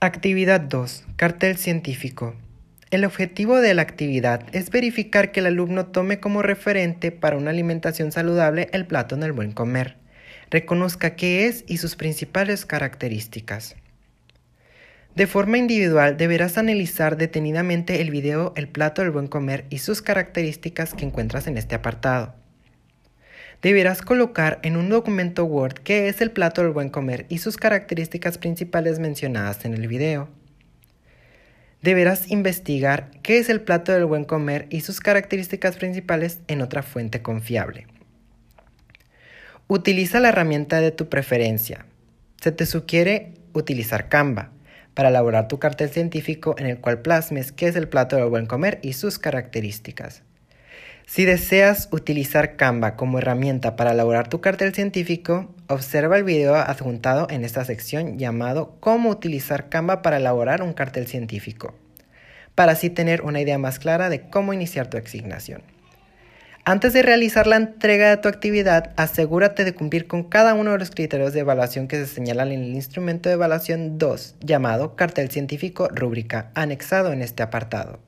Actividad 2. Cartel científico. El objetivo de la actividad es verificar que el alumno tome como referente para una alimentación saludable el plato en el buen comer. Reconozca qué es y sus principales características. De forma individual deberás analizar detenidamente el video El plato del buen comer y sus características que encuentras en este apartado. Deberás colocar en un documento Word qué es el plato del buen comer y sus características principales mencionadas en el video. Deberás investigar qué es el plato del buen comer y sus características principales en otra fuente confiable. Utiliza la herramienta de tu preferencia. Se te sugiere utilizar Canva para elaborar tu cartel científico en el cual plasmes qué es el plato del buen comer y sus características. Si deseas utilizar Canva como herramienta para elaborar tu cartel científico, observa el video adjuntado en esta sección llamado Cómo utilizar Canva para elaborar un cartel científico, para así tener una idea más clara de cómo iniciar tu asignación. Antes de realizar la entrega de tu actividad, asegúrate de cumplir con cada uno de los criterios de evaluación que se señalan en el instrumento de evaluación 2, llamado Cartel Científico Rúbrica, anexado en este apartado.